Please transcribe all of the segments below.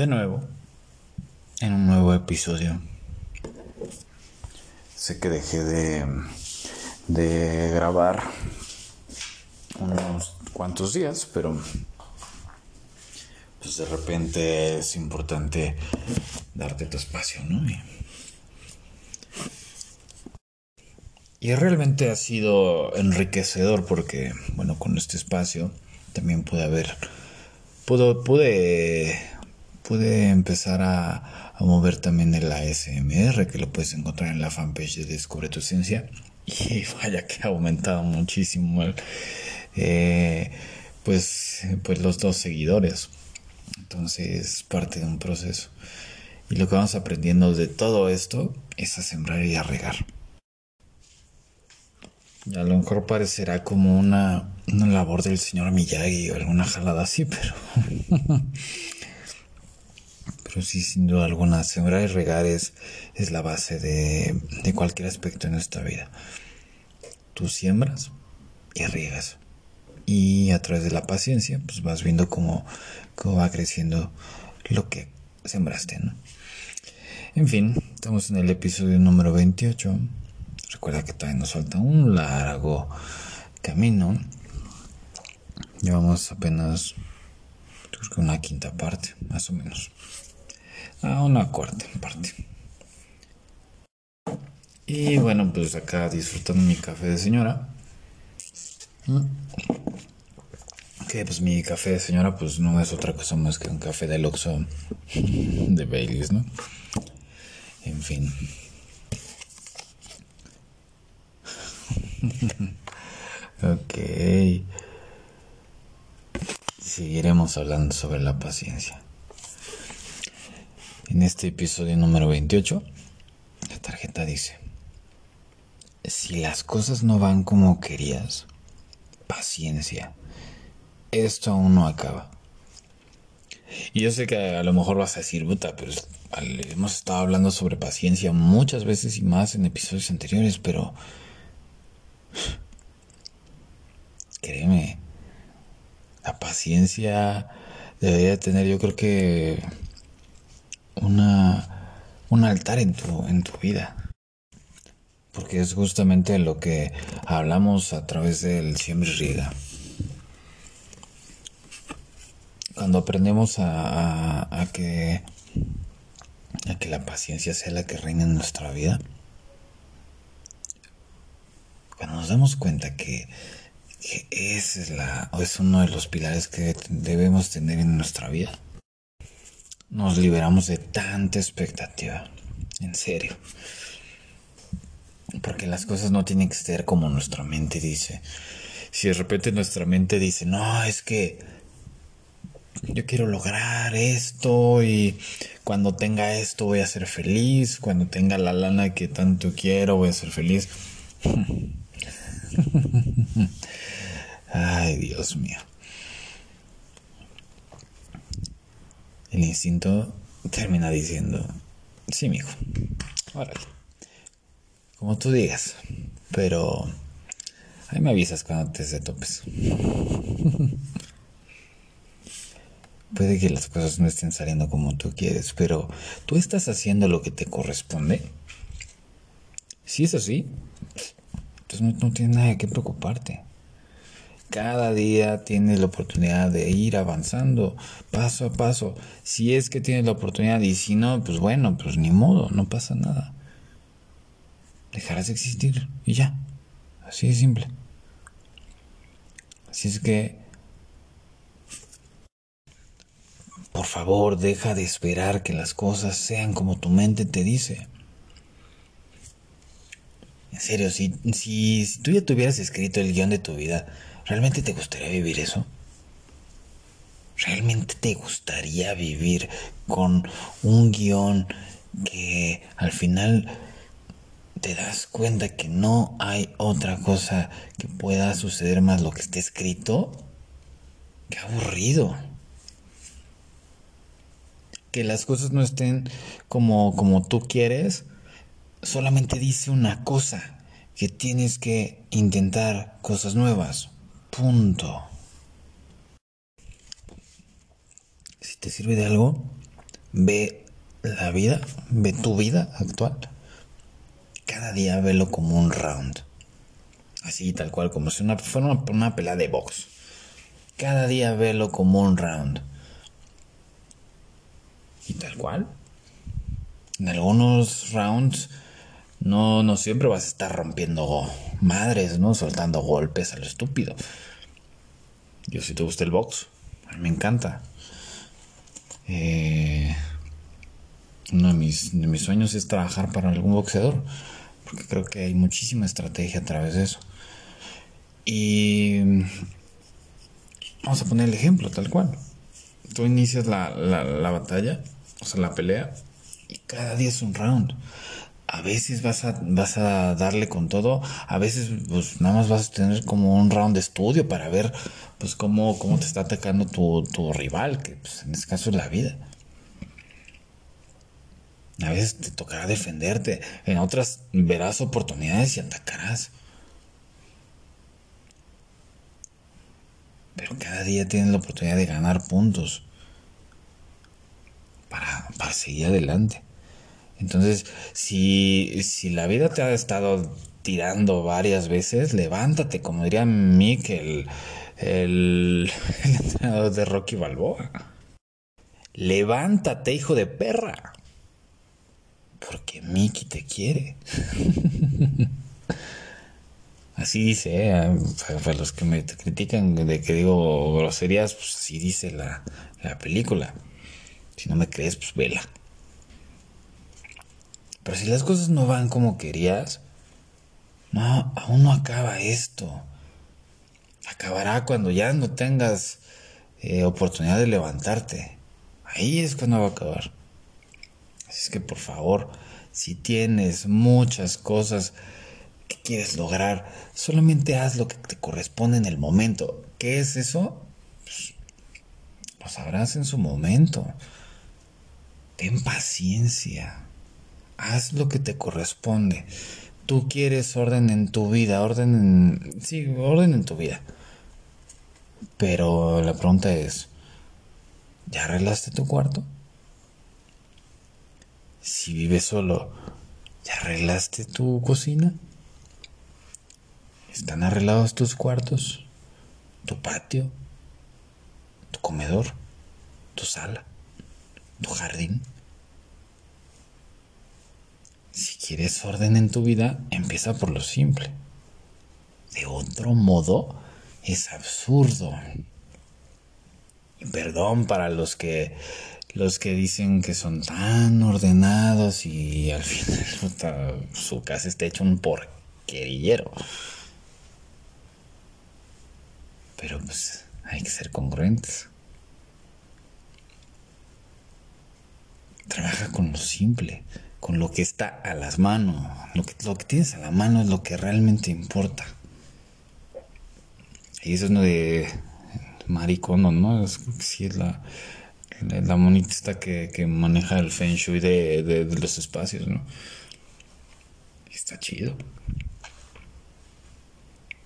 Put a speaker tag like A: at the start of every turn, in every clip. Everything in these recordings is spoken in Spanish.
A: de nuevo en un nuevo episodio. Sé que dejé de, de grabar unos cuantos días, pero pues de repente es importante darte tu espacio, ¿no? Y, y realmente ha sido enriquecedor porque, bueno, con este espacio también pude haber, pude, pude pude empezar a, mover también el ASMR, que lo puedes encontrar en la fanpage de Descubre tu Esencia. Y vaya que ha aumentado muchísimo eh, pues, pues los dos seguidores. Entonces, parte de un proceso. Y lo que vamos aprendiendo de todo esto es a sembrar y a regar. A lo mejor parecerá como una, una labor del señor Miyagi o alguna jalada así, pero Pero sí, sin duda alguna, sembrar y regar es, la base de, cualquier aspecto en nuestra vida. Tú siembras y riegas. Y a través de la paciencia, pues vas viendo cómo, cómo va creciendo lo que sembraste, ¿no? En fin, estamos en el episodio número 28. Recuerda que todavía nos falta un largo camino. Llevamos apenas creo que una quinta parte, más o menos a una cuarta parte. Y bueno, pues acá disfrutando mi café de señora. Que pues mi café de señora pues no es otra cosa más que un café de Oxxo de Baileys, ¿no? En fin. ok. Seguiremos hablando sobre la paciencia. En este episodio número 28, la tarjeta dice, si las cosas no van como querías, paciencia, esto aún no acaba. Y yo sé que a lo mejor vas a decir, puta, pero hemos estado hablando sobre paciencia muchas veces y más en episodios anteriores, pero... Créeme, la paciencia debería tener yo creo que una, un altar en tu, en tu vida. Porque es justamente lo que hablamos a través del siempre riega. Cuando aprendemos a, a, que, a que la paciencia sea la que reina en nuestra vida, cuando nos damos cuenta que, que ese es, la, es uno de los pilares que debemos tener en nuestra vida, nos liberamos de tanta expectativa. En serio. Porque las cosas no tienen que ser como nuestra mente dice. Si de repente nuestra mente dice, no, es que yo quiero lograr esto y cuando tenga esto voy a ser feliz, cuando tenga la lana que tanto quiero voy a ser feliz. Ay, Dios mío. El instinto termina diciendo, sí, mijo, órale, como tú digas, pero ahí me avisas cuando te se topes. Puede que las cosas no estén saliendo como tú quieres, pero tú estás haciendo lo que te corresponde. Si es así, entonces no, no tienes nada que preocuparte. Cada día tienes la oportunidad de ir avanzando paso a paso. Si es que tienes la oportunidad y si no, pues bueno, pues ni modo, no pasa nada. Dejarás de existir y ya. Así de simple. Así es que, por favor, deja de esperar que las cosas sean como tu mente te dice. En serio, si, si, si tú ya tuvieras escrito el guion de tu vida, ¿Realmente te gustaría vivir eso? ¿Realmente te gustaría vivir con un guion que al final te das cuenta que no hay otra cosa que pueda suceder más lo que esté escrito? Qué aburrido. Que las cosas no estén como, como tú quieres, solamente dice una cosa, que tienes que intentar cosas nuevas. Punto. Si te sirve de algo, ve la vida, ve tu vida actual. Cada día velo como un round. Así, tal cual, como si una, fuera una, una pelea de box. Cada día velo como un round. Y tal cual. En algunos rounds no, no siempre vas a estar rompiendo madres, ¿no? Soltando golpes a estúpido. Yo si te gusta el box, a mí me encanta. Eh, uno de mis, de mis sueños es trabajar para algún boxeador, porque creo que hay muchísima estrategia a través de eso. Y vamos a poner el ejemplo tal cual. Tú inicias la, la, la batalla, o sea, la pelea, y cada día es un round a veces vas a, vas a darle con todo, a veces pues nada más vas a tener como un round de estudio para ver pues cómo, cómo te está atacando tu, tu rival, que pues, en este caso es la vida. A veces te tocará defenderte, en otras verás oportunidades y atacarás. Pero cada día tienes la oportunidad de ganar puntos para, para seguir adelante. Entonces, si, si la vida te ha estado tirando varias veces, levántate, como diría Mick, el, entrenador de Rocky Balboa. Levántate, hijo de perra. Porque Mickey te quiere. Así dice, ¿eh? para, los que me critican de que digo groserías, pues así dice la, la película. Si no me crees, pues vela. Pero si las cosas no van como querías, no, aún no acaba esto. Acabará cuando ya no tengas eh, oportunidad de levantarte. Ahí es cuando va a acabar. Así es que por favor, si tienes muchas cosas que quieres lograr, solamente haz lo que te corresponde en el momento. ¿Qué es eso? Pues, lo sabrás en su momento. Ten paciencia haz lo que te corresponde. Tú quieres orden en tu vida, orden en... Sí, orden en tu vida. Pero la pregunta es, ¿ya arreglaste tu cuarto? Si vives solo, ¿ya arreglaste tu cocina? ¿Están arreglados tus cuartos? ¿Tu patio? ¿Tu comedor? ¿Tu sala? ¿Tu jardín? Si quieres orden en tu vida, empieza por lo simple. De otro modo, es absurdo. Y perdón para los que los que dicen que son tan ordenados y al final su casa está hecho un porquerillero. Pero pues hay que ser congruentes. Trabaja con lo simple con lo que está a las manos. Lo que, lo que tienes a la mano es lo que realmente importa. Y eso es uno de maricono, ¿no? Es, sí, es la, la, monita que, que, maneja el feng shui de, de los espacios, ¿no? está chido.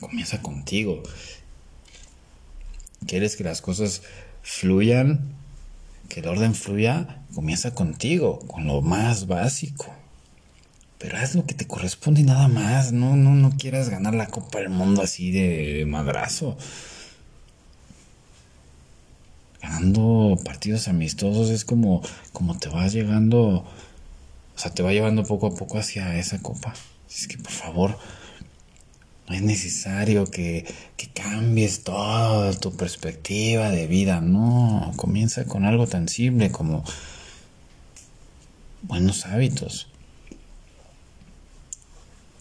A: Comienza contigo. ¿Quieres que las cosas fluyan? Que el orden fluya, comienza contigo, con lo más básico. Pero haz lo que te corresponde y nada más. No, no, no quieras ganar la Copa del Mundo así de madrazo. Ganando partidos amistosos es como, como te vas llegando, o sea, te va llevando poco a poco hacia esa copa. Es que por favor, no es necesario que, que cambies toda tu perspectiva de vida. No, comienza con algo tan simple como buenos hábitos.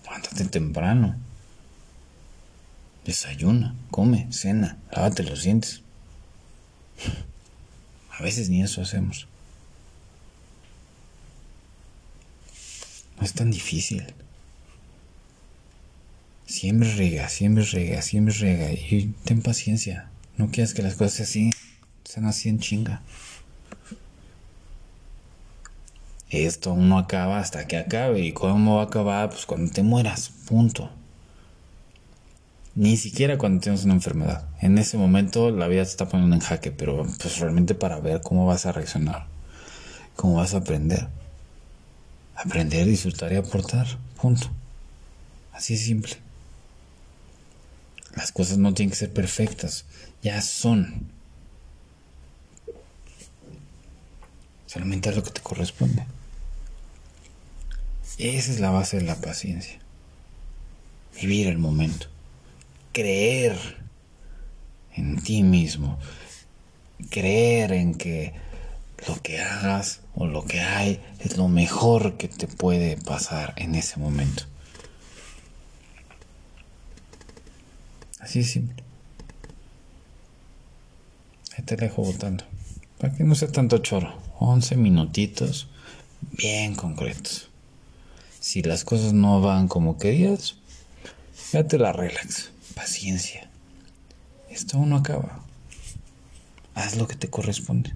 A: Levántate temprano. Desayuna, come, cena, lávate los dientes. A veces ni eso hacemos. No es tan difícil. Siempre rega, siempre rega, siempre rega. Y ten paciencia. No quieras que las cosas así sean así en chinga. Esto no acaba hasta que acabe. ¿Y cómo va a acabar? Pues cuando te mueras. Punto. Ni siquiera cuando tienes una enfermedad. En ese momento la vida te está poniendo en jaque, pero pues realmente para ver cómo vas a reaccionar. ¿Cómo vas a aprender? Aprender, disfrutar y aportar. Punto. Así es simple. Las cosas no tienen que ser perfectas, ya son. Solamente es lo que te corresponde. Esa es la base de la paciencia. Vivir el momento. Creer en ti mismo. Creer en que lo que hagas o lo que hay es lo mejor que te puede pasar en ese momento. Así es simple. Ahí te dejo votando. Para que no sea tanto choro. 11 minutitos bien concretos. Si las cosas no van como querías, te la relax. Paciencia. Esto aún no acaba. Haz lo que te corresponde.